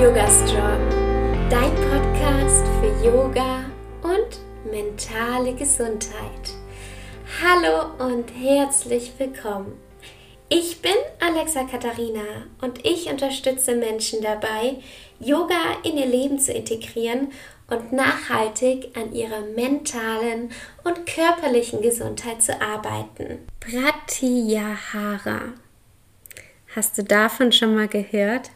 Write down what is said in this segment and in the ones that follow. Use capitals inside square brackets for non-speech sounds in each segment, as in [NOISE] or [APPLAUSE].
Yoga Strong, dein Podcast für Yoga und mentale Gesundheit. Hallo und herzlich willkommen. Ich bin Alexa Katharina und ich unterstütze Menschen dabei, Yoga in ihr Leben zu integrieren und nachhaltig an ihrer mentalen und körperlichen Gesundheit zu arbeiten. Pratyahara. Hast du davon schon mal gehört?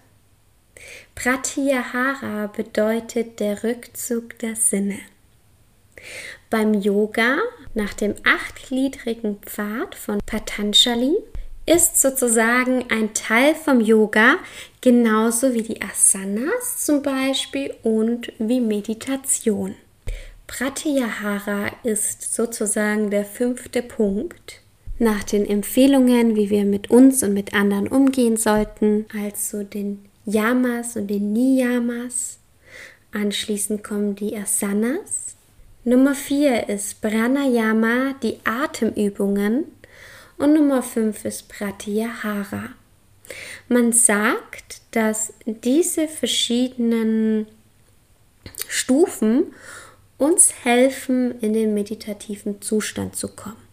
Pratyahara bedeutet der Rückzug der Sinne. Beim Yoga nach dem achtgliedrigen Pfad von Patanjali ist sozusagen ein Teil vom Yoga, genauso wie die Asanas zum Beispiel und wie Meditation. Pratyahara ist sozusagen der fünfte Punkt nach den Empfehlungen, wie wir mit uns und mit anderen umgehen sollten, also den Yamas und den Niyamas. Anschließend kommen die Asanas. Nummer 4 ist Pranayama, die Atemübungen. Und Nummer 5 ist Pratyahara. Man sagt, dass diese verschiedenen Stufen uns helfen, in den meditativen Zustand zu kommen.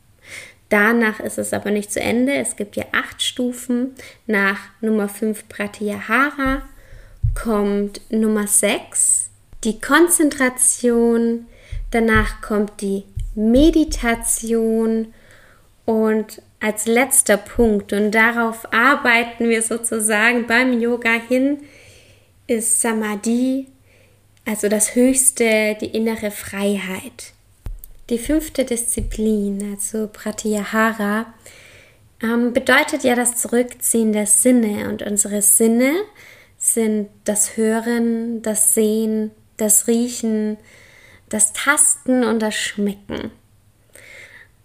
Danach ist es aber nicht zu Ende. Es gibt ja acht Stufen. Nach Nummer 5 Pratyahara kommt Nummer 6 die Konzentration. Danach kommt die Meditation und als letzter Punkt, und darauf arbeiten wir sozusagen beim Yoga hin, ist Samadhi, also das Höchste, die innere Freiheit. Die fünfte Disziplin, also Pratyahara, ähm, bedeutet ja das Zurückziehen der Sinne. Und unsere Sinne sind das Hören, das Sehen, das Riechen, das Tasten und das Schmecken.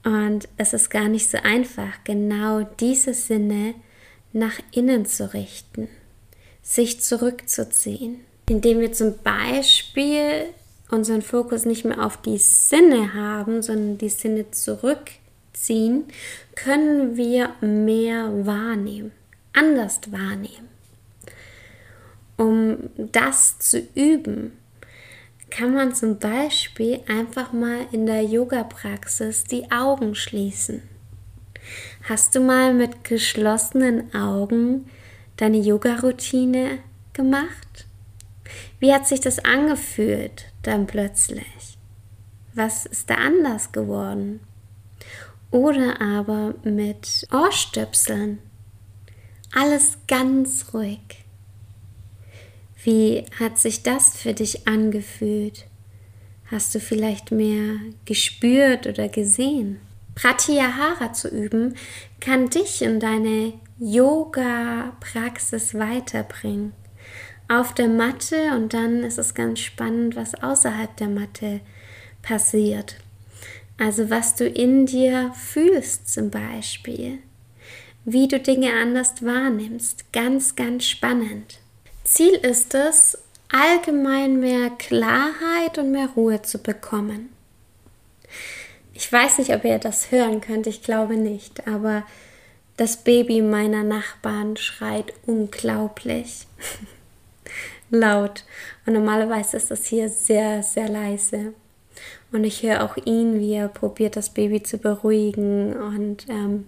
Und es ist gar nicht so einfach, genau diese Sinne nach innen zu richten, sich zurückzuziehen, indem wir zum Beispiel unseren Fokus nicht mehr auf die Sinne haben, sondern die Sinne zurückziehen, können wir mehr wahrnehmen, anders wahrnehmen. Um das zu üben, kann man zum Beispiel einfach mal in der Yoga-Praxis die Augen schließen. Hast du mal mit geschlossenen Augen deine Yoga-Routine gemacht? Wie hat sich das angefühlt dann plötzlich? Was ist da anders geworden? Oder aber mit Ohrstöpseln. Alles ganz ruhig. Wie hat sich das für dich angefühlt? Hast du vielleicht mehr gespürt oder gesehen? Pratyahara zu üben kann dich in deine Yoga-Praxis weiterbringen. Auf der Matte und dann ist es ganz spannend, was außerhalb der Matte passiert. Also was du in dir fühlst zum Beispiel. Wie du Dinge anders wahrnimmst. Ganz, ganz spannend. Ziel ist es, allgemein mehr Klarheit und mehr Ruhe zu bekommen. Ich weiß nicht, ob ihr das hören könnt, ich glaube nicht, aber das Baby meiner Nachbarn schreit unglaublich [LAUGHS] laut. Und normalerweise ist das hier sehr, sehr leise. Und ich höre auch ihn, wie er probiert, das Baby zu beruhigen und ähm,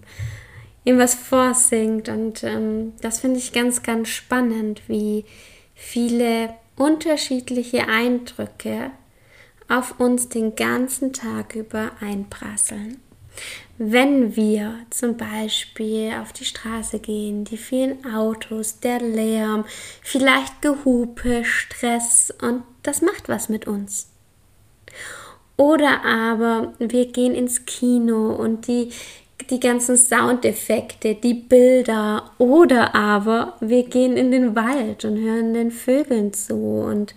ihm was vorsingt. Und ähm, das finde ich ganz, ganz spannend, wie viele unterschiedliche Eindrücke auf uns den ganzen Tag über einprasseln. Wenn wir zum Beispiel auf die Straße gehen, die vielen Autos, der Lärm, vielleicht Gehupe, Stress und das macht was mit uns. Oder aber wir gehen ins Kino und die die ganzen Soundeffekte, die Bilder oder aber wir gehen in den Wald und hören den Vögeln zu und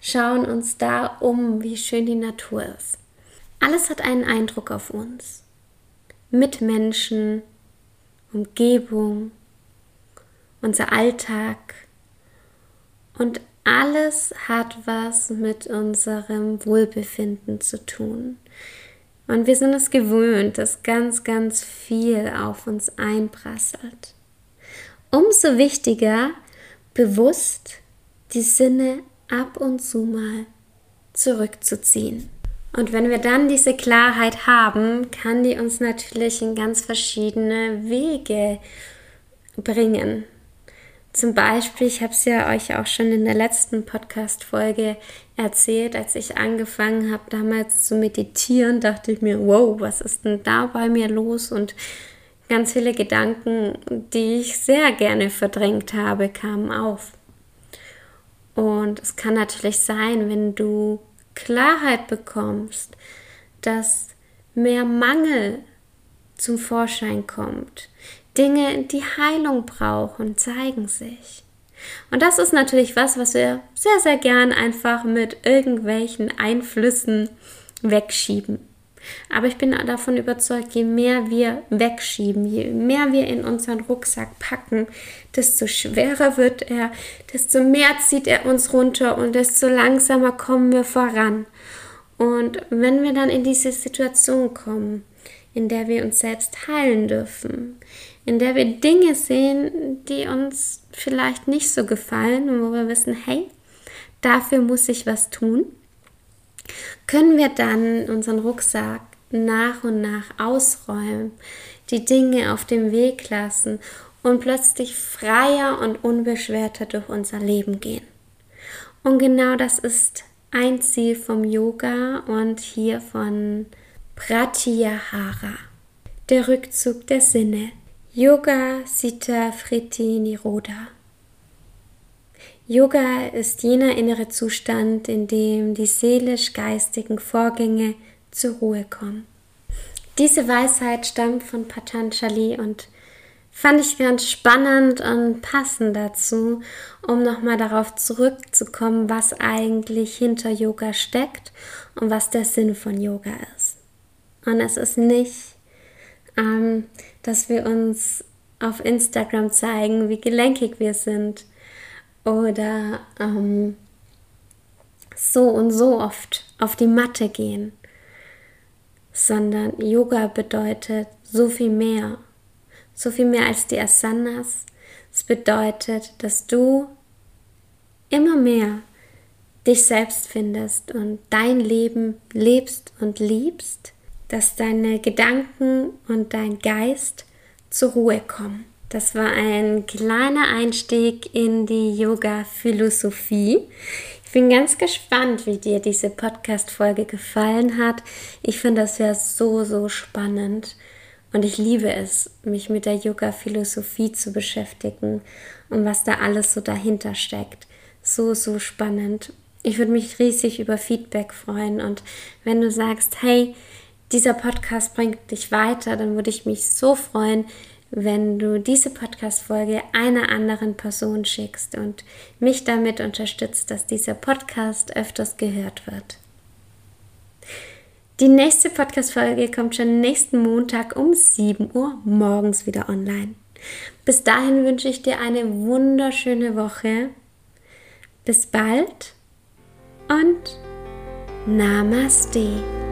schauen uns da um, wie schön die Natur ist. Alles hat einen Eindruck auf uns. Mitmenschen, Umgebung, unser Alltag und alles hat was mit unserem Wohlbefinden zu tun. Und wir sind es gewöhnt, dass ganz, ganz viel auf uns einprasselt. Umso wichtiger, bewusst die Sinne ab und zu mal zurückzuziehen. Und wenn wir dann diese Klarheit haben, kann die uns natürlich in ganz verschiedene Wege bringen. Zum Beispiel, ich habe es ja euch auch schon in der letzten Podcast-Folge erzählt, als ich angefangen habe damals zu meditieren, dachte ich mir, wow, was ist denn da bei mir los? Und ganz viele Gedanken, die ich sehr gerne verdrängt habe, kamen auf. Und es kann natürlich sein, wenn du Klarheit bekommst, dass mehr Mangel zum Vorschein kommt. Dinge, die Heilung brauchen, zeigen sich. Und das ist natürlich was, was wir sehr, sehr gern einfach mit irgendwelchen Einflüssen wegschieben. Aber ich bin davon überzeugt, je mehr wir wegschieben, je mehr wir in unseren Rucksack packen, desto schwerer wird er, desto mehr zieht er uns runter und desto langsamer kommen wir voran. Und wenn wir dann in diese Situation kommen, in der wir uns selbst heilen dürfen, in der wir Dinge sehen, die uns vielleicht nicht so gefallen und wo wir wissen, hey, dafür muss ich was tun, können wir dann unseren Rucksack nach und nach ausräumen, die Dinge auf dem Weg lassen und plötzlich freier und unbeschwerter durch unser Leben gehen. Und genau das ist ein Ziel vom Yoga und hier von Pratyahara, der Rückzug der Sinne. Yoga Sita Friti Niroda. Yoga ist jener innere Zustand, in dem die seelisch-geistigen Vorgänge zur Ruhe kommen. Diese Weisheit stammt von Patanjali und fand ich ganz spannend und passend dazu, um nochmal darauf zurückzukommen, was eigentlich hinter Yoga steckt und was der Sinn von Yoga ist. Und es ist nicht, ähm, dass wir uns auf Instagram zeigen, wie gelenkig wir sind oder ähm, so und so oft auf die Matte gehen, sondern Yoga bedeutet so viel mehr, so viel mehr als die Asanas. Es bedeutet, dass du immer mehr dich selbst findest und dein Leben lebst und liebst, dass deine Gedanken und dein Geist zur Ruhe kommen. Das war ein kleiner Einstieg in die Yoga-Philosophie. Ich bin ganz gespannt, wie dir diese Podcast-Folge gefallen hat. Ich finde das ja so, so spannend. Und ich liebe es, mich mit der Yoga-Philosophie zu beschäftigen und was da alles so dahinter steckt. So, so spannend. Ich würde mich riesig über Feedback freuen. Und wenn du sagst, hey, dieser Podcast bringt dich weiter, dann würde ich mich so freuen, wenn du diese Podcast-Folge einer anderen Person schickst und mich damit unterstützt, dass dieser Podcast öfters gehört wird. Die nächste Podcast-Folge kommt schon nächsten Montag um 7 Uhr morgens wieder online. Bis dahin wünsche ich dir eine wunderschöne Woche. Bis bald und Namaste.